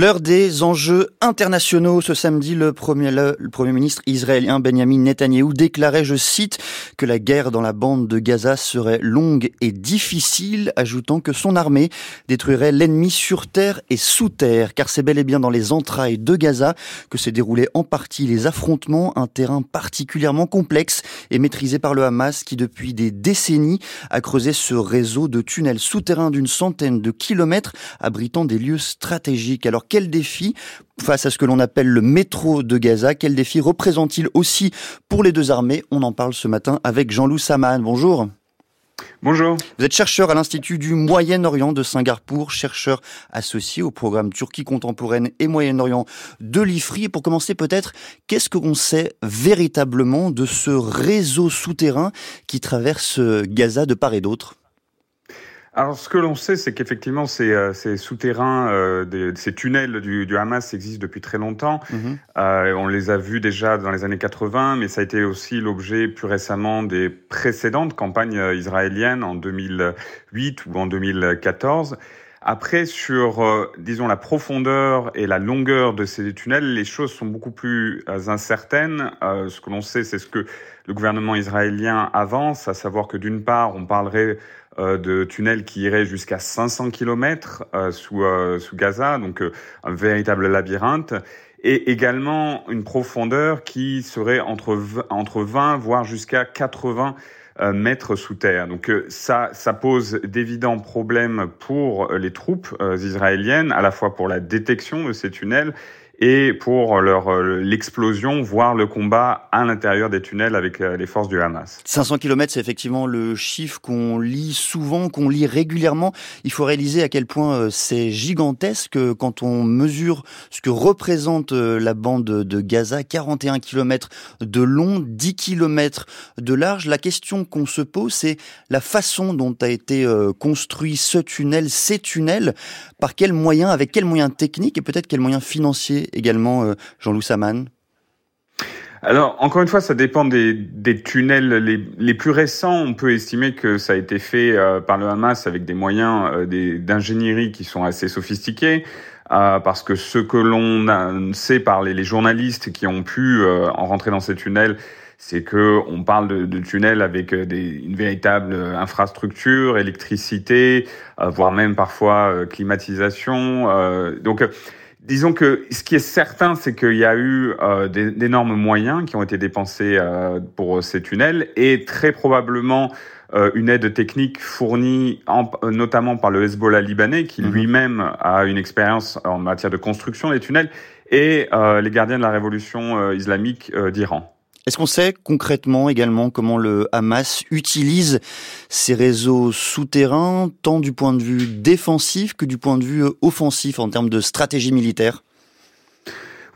L'heure des enjeux internationaux. Ce samedi, le premier, le, premier, ministre israélien Benjamin Netanyahou déclarait, je cite, que la guerre dans la bande de Gaza serait longue et difficile, ajoutant que son armée détruirait l'ennemi sur terre et sous terre, car c'est bel et bien dans les entrailles de Gaza que s'est déroulé en partie les affrontements, un terrain particulièrement complexe et maîtrisé par le Hamas qui depuis des décennies a creusé ce réseau de tunnels souterrains d'une centaine de kilomètres abritant des lieux stratégiques. Alors quel défi face à ce que l'on appelle le métro de Gaza Quel défi représente-t-il aussi pour les deux armées? On en parle ce matin avec Jean-Loup Saman. Bonjour. Bonjour. Vous êtes chercheur à l'Institut du Moyen-Orient de Singapour, chercheur associé au programme Turquie contemporaine et Moyen-Orient de l'IFRI. Et pour commencer peut-être, qu'est-ce que l'on sait véritablement de ce réseau souterrain qui traverse Gaza de part et d'autre? Alors, ce que l'on sait, c'est qu'effectivement, ces, euh, ces souterrains, euh, ces tunnels du, du, Hamas existent depuis très longtemps. Mhm. Euh, on les a vus déjà dans les années 80, mais ça a été aussi l'objet plus récemment des précédentes campagnes euh, israéliennes en 2008 ou en 2014. Après, sur, euh, disons, la profondeur et la longueur de ces tunnels, les choses sont beaucoup plus incertaines. ce que l'on sait, c'est ce que le gouvernement israélien avance, à savoir que d'une part, on parlerait euh, de tunnels qui iraient jusqu'à 500 km euh, sous, euh, sous Gaza, donc un véritable labyrinthe et également une profondeur qui serait entre, entre 20 voire jusqu'à 80 mètres sous terre. Donc ça, ça pose d'évidents problèmes pour les troupes israéliennes, à la fois pour la détection de ces tunnels et pour leur euh, l'explosion, voire le combat à l'intérieur des tunnels avec euh, les forces du Hamas. 500 km, c'est effectivement le chiffre qu'on lit souvent, qu'on lit régulièrement. Il faut réaliser à quel point euh, c'est gigantesque quand on mesure ce que représente la bande de Gaza, 41 km de long, 10 km de large. La question qu'on se pose, c'est la façon dont a été construit ce tunnel, ces tunnels, par quels moyens, avec quels moyens techniques et peut-être quels moyens financiers également, euh, Jean-Loup Saman alors, encore une fois, ça dépend des, tunnels les, plus récents. On peut estimer que ça a été fait euh, par le Hamas avec des moyens euh, d'ingénierie qui sont assez sophistiqués. Parce que ce que l'on sait par les, journalistes qui ont pu en rentrer dans ces tunnels, c'est que on parle de, tunnels avec une véritable infrastructure, électricité, voire même parfois climatisation. donc Disons que ce qui est certain, c'est qu'il y a eu euh, d'énormes moyens qui ont été dépensés euh, pour ces tunnels et très probablement euh, une aide technique fournie en, notamment par le Hezbollah libanais qui mhm. lui-même a une expérience en matière de construction des tunnels et les gardiens de la révolution islamique d'Iran. Est-ce qu'on sait concrètement également comment le Hamas utilise ces réseaux souterrains, tant du point de vue défensif que du point de vue offensif en termes de stratégie militaire?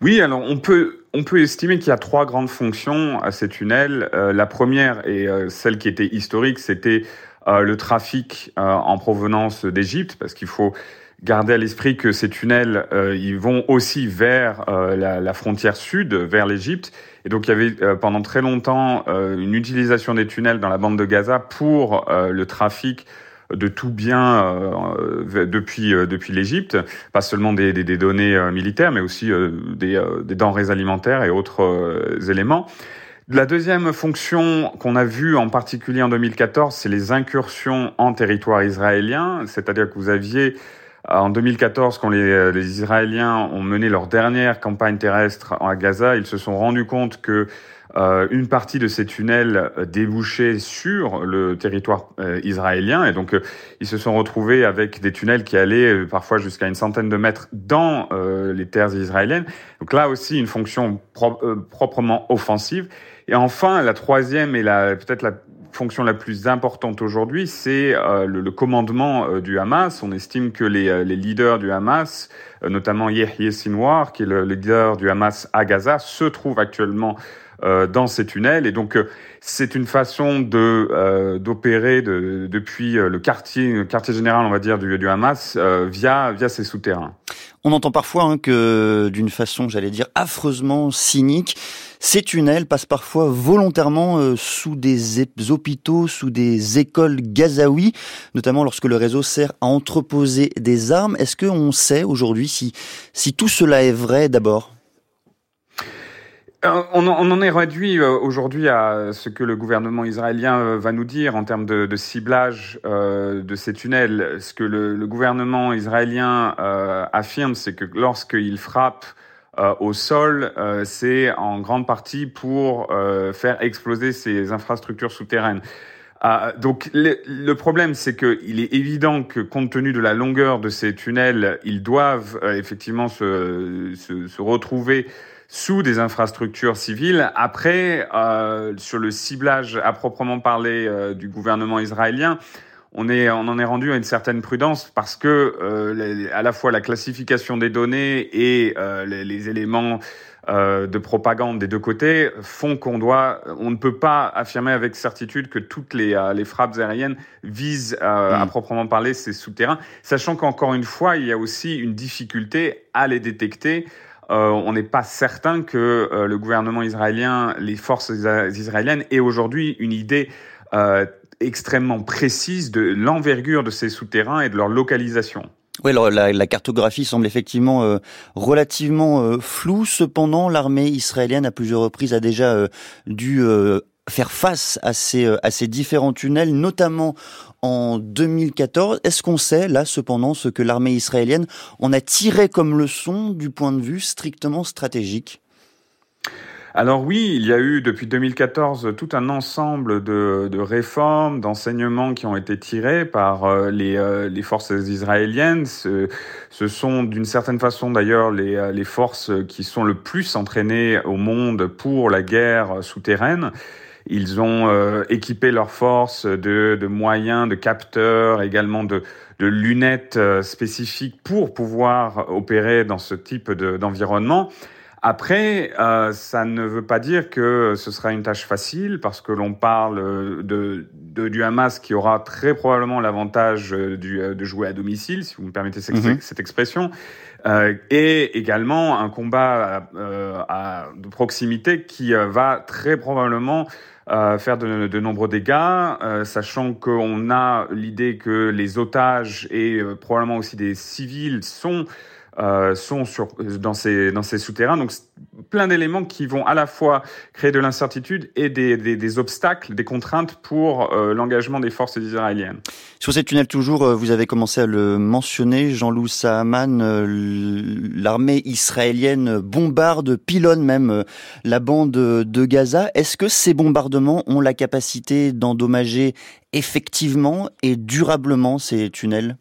Oui, alors on peut on peut estimer qu'il y a trois grandes fonctions à ces tunnels. Euh, la première et euh, celle qui était historique, c'était euh, le trafic en provenance d'Égypte, parce qu'il faut garder à l'esprit que ces tunnels, ils vont aussi vers la, la, frontière sud, vers l'Égypte, et donc il y avait euh, pendant très longtemps euh, une utilisation des tunnels dans la bande de Gaza pour euh, le trafic de tout bien depuis depuis l'Égypte, pas seulement des, des, des données militaires, mais aussi des, des, denrées alimentaires et autres éléments. La deuxième fonction qu'on a vue en particulier en 2014, c'est les incursions en territoire israélien, c'est-à-dire que vous aviez en 2014, quand les, les, Israéliens ont mené leur dernière campagne terrestre à Gaza, ils se sont rendus compte que euh, une partie de ces tunnels débouchait sur le territoire euh, israélien et donc euh, ils se sont retrouvés avec des tunnels qui allaient euh, parfois jusqu'à une centaine de mètres dans les terres israéliennes. Donc là aussi une fonction proprement offensive. Et enfin, la troisième et la peut-être la fonction la plus importante aujourd'hui, c'est euh, le, commandement euh, du Hamas. On estime que les, euh, les leaders du Hamas, notamment Yahya Sinwar, qui est le, leader du Hamas à Gaza, se trouve actuellement dans ces tunnels. Et donc, c'est une façon de d'opérer de, depuis le quartier, le quartier général, on va dire, du, du Hamas via via ces souterrains. On entend parfois hein, que, d'une façon, j'allais dire, affreusement cynique, ces tunnels passent parfois volontairement euh, sous des hôpitaux, sous des écoles gazaouis, notamment lorsque le réseau sert à entreposer des armes. Est-ce qu'on sait aujourd'hui si, si tout cela est vrai d'abord? On, en est réduit euh, aujourd'hui à ce que le gouvernement israélien va nous dire en termes de, ciblage de ces tunnels. Ce que le gouvernement israélien affirme, c'est que lorsqu'il frappe euh, au sol, euh, c'est en grande partie pour euh, faire exploser ces infrastructures souterraines. donc le, problème, c'est qu'il est évident que compte tenu de la longueur de ces tunnels, ils doivent effectivement se, se, se, retrouver sous des infrastructures civiles. Après, sur le ciblage à proprement parler du gouvernement israélien, on, est, on en est rendu à une certaine prudence parce que euh, à la fois la classification des données et euh, les, éléments euh, de propagande des deux côtés font qu'on doit, on ne peut pas affirmer avec certitude que toutes les, les frappes aériennes visent à mm. proprement parler ces souterrains, sachant qu'encore une fois, il y a aussi une difficulté à les détecter. On n'est pas certain que le gouvernement israélien, les forces israéliennes aient aujourd'hui une idée extrêmement précise de l'envergure de ces souterrains et de leur localisation. Oui, alors la, cartographie semble effectivement euh, relativement euh, floue. Cependant, l'armée israélienne à plusieurs reprises a déjà euh, dû faire face à ces, à ces différents tunnels, notamment en 2014. Est-ce qu'on sait, là, cependant, ce que l'armée israélienne en a tiré comme leçon du point de vue strictement stratégique? Alors oui, il y a eu depuis 2014 tout un ensemble de, réformes, d'enseignements qui ont été tirés par euh, les, euh, les, forces israéliennes. Ce, sont d'une certaine façon d'ailleurs les, euh, les forces qui sont le plus entraînées au monde pour la guerre souterraine. Ils ont équipé leurs forces de, de, moyens, de capteurs, également de, de lunettes spécifiques pour pouvoir opérer dans ce type d'environnement. Après, euh, ça ne veut pas dire que ce sera une tâche facile parce que l'on parle de, de, du Hamas qui aura très probablement l'avantage euh, euh, de jouer à domicile, si vous me permettez cette, mhm. cette expression, euh, et également un combat euh, à, de proximité qui va très probablement faire de, de, nombreux dégâts, sachant qu'on a l'idée que les otages et probablement aussi des civils sont euh, sont dans ces, souterrains. Donc plein d'éléments qui vont à la fois créer de l'incertitude et des, obstacles, des contraintes pour euh, l'engagement des forces israéliennes. Sur ces tunnels toujours, euh, vous avez commencé à le mentionner, Jean-Loup Sahaman, l'armée israélienne bombarde, pilonne même la bande de Gaza. Est-ce que ces bombardements ont la capacité d'endommager effectivement et durablement ces tunnels?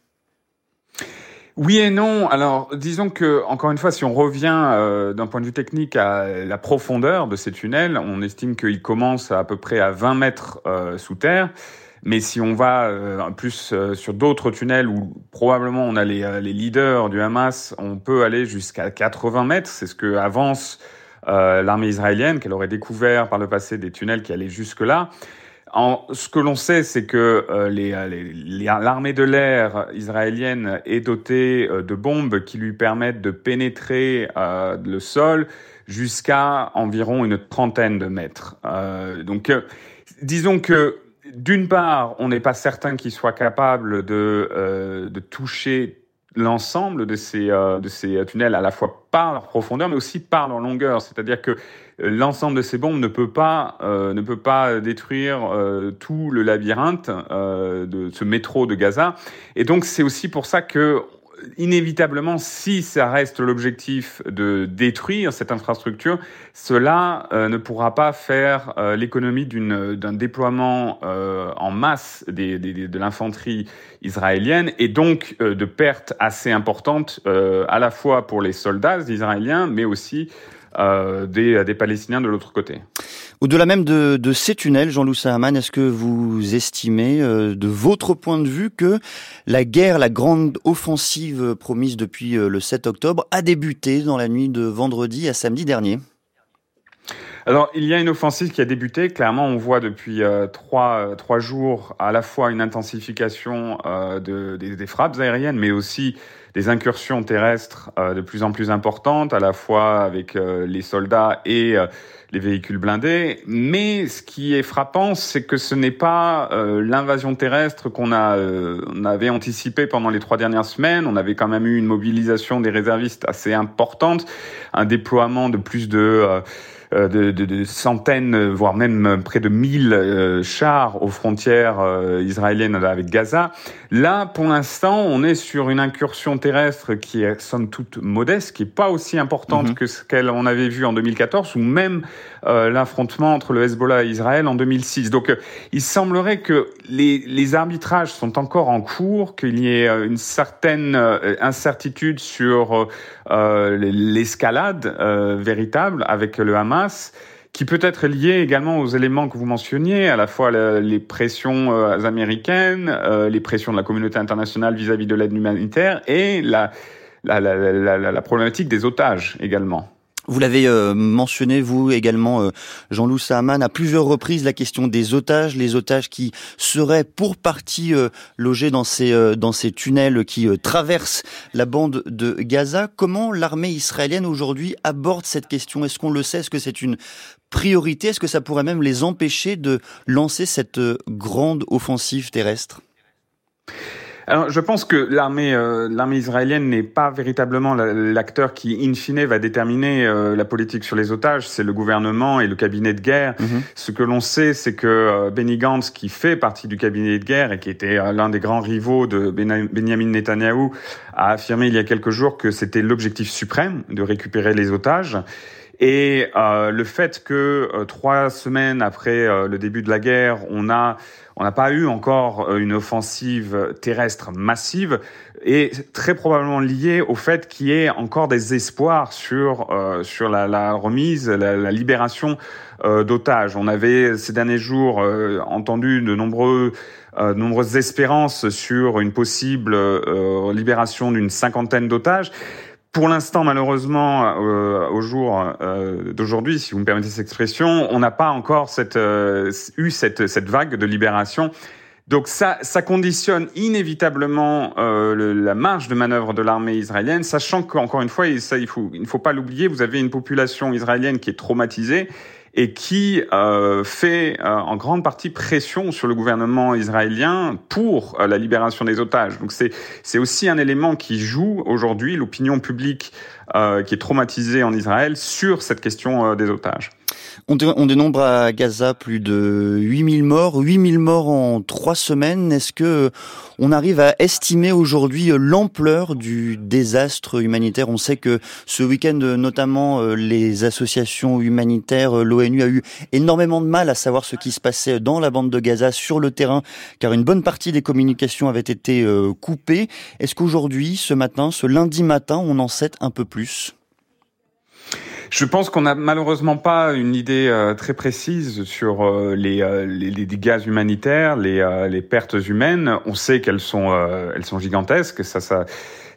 Oui et non. Alors, disons que, encore une fois, si on revient euh, d'un point de vue technique à la profondeur de ces tunnels, on estime qu'ils commencent à, peu près à 20 mètres euh, sous terre. Mais si on va euh, plus sur d'autres tunnels où probablement on a les, les, leaders du Hamas, on peut aller jusqu'à 80 mètres. C'est ce que avance l'armée israélienne, qu'elle aurait découvert par le passé des tunnels qui allaient jusque-là. Ce que l'on sait, c'est que euh, l'armée de l'air israélienne est dotée euh, de bombes qui lui permettent de pénétrer euh, le sol jusqu'à environ une trentaine de mètres. donc, disons que d'une part, on n'est pas certain qu'ils soient capables de, de toucher l'ensemble de ces, de ces tunnels à la fois par leur profondeur, mais aussi par leur longueur. C'est-à-dire que l'ensemble de ces bombes ne peut pas, euh, ne peut pas détruire euh, tout le labyrinthe euh, de ce métro de Gaza. Et donc c'est aussi pour ça que inévitablement, si ça reste l'objectif de détruire cette infrastructure, cela ne pourra pas faire l'économie d'un déploiement en masse des, des, de l'infanterie israélienne et donc de pertes assez importantes à la fois pour les soldats israéliens, mais aussi euh, des, des, Palestiniens de l'autre côté. Au-delà même de, de, ces tunnels, Jean-Loup Sahaman, est-ce que vous estimez, euh, de votre point de vue, que la guerre, la grande offensive promise depuis euh, le 7 octobre, a débuté dans la nuit de vendredi à samedi dernier? Alors, il y a une offensive qui a débuté. Clairement, on voit depuis euh, trois, trois jours à la fois une intensification euh, de, des, des, frappes aériennes, mais aussi des incursions terrestres euh, de plus en plus importantes, à la fois avec euh, les soldats et euh, les véhicules blindés. Mais ce qui est frappant, c'est que ce n'est pas l'invasion terrestre qu'on a, on avait anticipé pendant les trois dernières semaines. On avait quand même eu une mobilisation des réservistes assez importante, un déploiement de plus de euh, de, de, de, centaines, voire même près de 1000 euh, chars aux frontières euh, israéliennes avec Gaza. Là, pour l'instant, on est sur une incursion terrestre qui est somme toute modeste, qui est pas aussi importante mhm. que ce qu'on avait vu en 2014 ou même l'affrontement entre le Hezbollah et Israël en 2006. Donc, il semblerait que les, les, arbitrages sont encore en cours, qu'il y ait une certaine incertitude sur l'escalade véritable avec le Hamas qui peut être lié également aux éléments que vous mentionniez, à la fois les pressions euh, américaines, euh, les pressions de la communauté internationale vis-à-vis de l'aide humanitaire et la, problématique des otages également. Vous l'avez euh, mentionné, vous également, euh, Jean-Loup Sahaman, à plusieurs reprises, la question des otages, les otages qui seraient pour partie euh, logés dans ces, dans ces tunnels qui traversent la bande de Gaza. Comment l'armée israélienne aujourd'hui aborde cette question? Est-ce qu'on le sait? Est-ce que c'est une priorité? Est-ce que ça pourrait même les empêcher de lancer cette grande offensive terrestre? Alors, je pense que l'armée euh, l'armée israélienne n'est pas véritablement l'acteur qui, in fine, va déterminer euh, la politique sur les otages. C'est le gouvernement et le cabinet de guerre. Mhm. Ce que l'on sait, c'est que euh, Benny Gantz, qui fait partie du cabinet de guerre et qui était l'un des grands rivaux de Benjamin Netanyahou, a affirmé il y a quelques jours que c'était l'objectif suprême de récupérer les otages. Et euh, le fait que euh, trois semaines après euh, le début de la guerre, on a on n'a pas eu encore une offensive terrestre massive est très probablement lié au fait qu'il y ait encore des espoirs sur sur la, la remise, la, la libération d'otages. On avait ces derniers jours entendu de nombreux de nombreuses espérances sur une possible libération d'une cinquantaine d'otages. Pour l'instant, malheureusement, euh, au jour euh, d'aujourd'hui, si vous me permettez cette expression, on n'a pas encore cette, euh, eu cette, cette vague de libération. Donc ça, ça conditionne inévitablement le, la marge de manœuvre de l'armée israélienne, sachant qu'encore une fois, il faut, il ne faut pas l'oublier, vous avez une population israélienne qui est traumatisée et qui euh, fait euh, en grande partie pression sur le gouvernement israélien pour euh, la libération des otages. Donc c'est c'est aussi un élément qui joue aujourd'hui l'opinion publique euh, qui est traumatisée en Israël sur cette question des otages. On, dénombre à Gaza plus de 8000 morts, 8000 morts en trois semaines. Est-ce que on arrive à estimer aujourd'hui l'ampleur du désastre humanitaire? On sait que ce week-end, notamment, euh, les associations humanitaires, euh, l'ONU a eu énormément de mal à savoir ce qui se passait dans la bande de Gaza sur le terrain, car une bonne partie des communications avait été euh, coupée. Est-ce qu'aujourd'hui, ce matin, ce lundi matin, on en sait un peu plus? Je pense qu'on n'a malheureusement pas une idée euh, très précise sur euh, les, euh, les, les, dégâts humanitaires, les, les pertes humaines. On sait qu'elles sont, elles sont gigantesques. Ça, ça,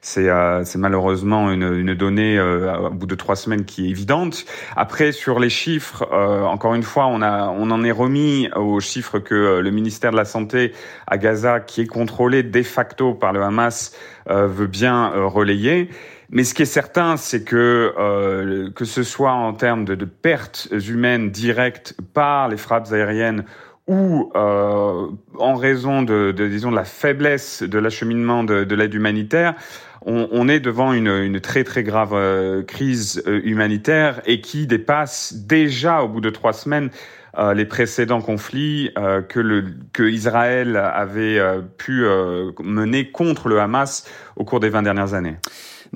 c'est malheureusement une, une donnée au bout de trois semaines qui est évidente. Après, sur les chiffres, encore une fois, on, a, on en est remis aux chiffres que le ministère de la Santé à Gaza, qui est contrôlé de facto par le Hamas, veut bien relayer. Mais ce qui est certain, c'est que euh, que ce soit en termes de, pertes humaines directes par les frappes aériennes ou euh, en raison de, de, disons de la faiblesse de l'acheminement de, de l'aide humanitaire, on, on, est devant une, une très très grave euh, crise euh, humanitaire et qui dépasse déjà au bout de trois semaines euh, les précédents conflits euh, que, le, que Israël avait pu mener contre le Hamas au cours des 20 dernières années.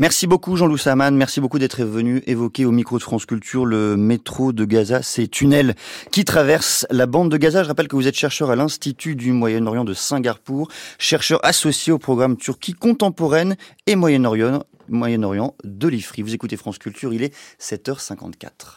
Merci beaucoup Jean-Loup Saman, merci beaucoup d'être venu évoquer au micro de France Culture le métro de Gaza, ces tunnels qui traversent la bande de Gaza. Je rappelle que vous êtes chercheur à l'Institut du Moyen-Orient de Singapour, chercheur associé au programme Turquie contemporaine et Moyen-Orient Moyen-Orient de l'IFRI. Vous écoutez France Culture, il est 7h54.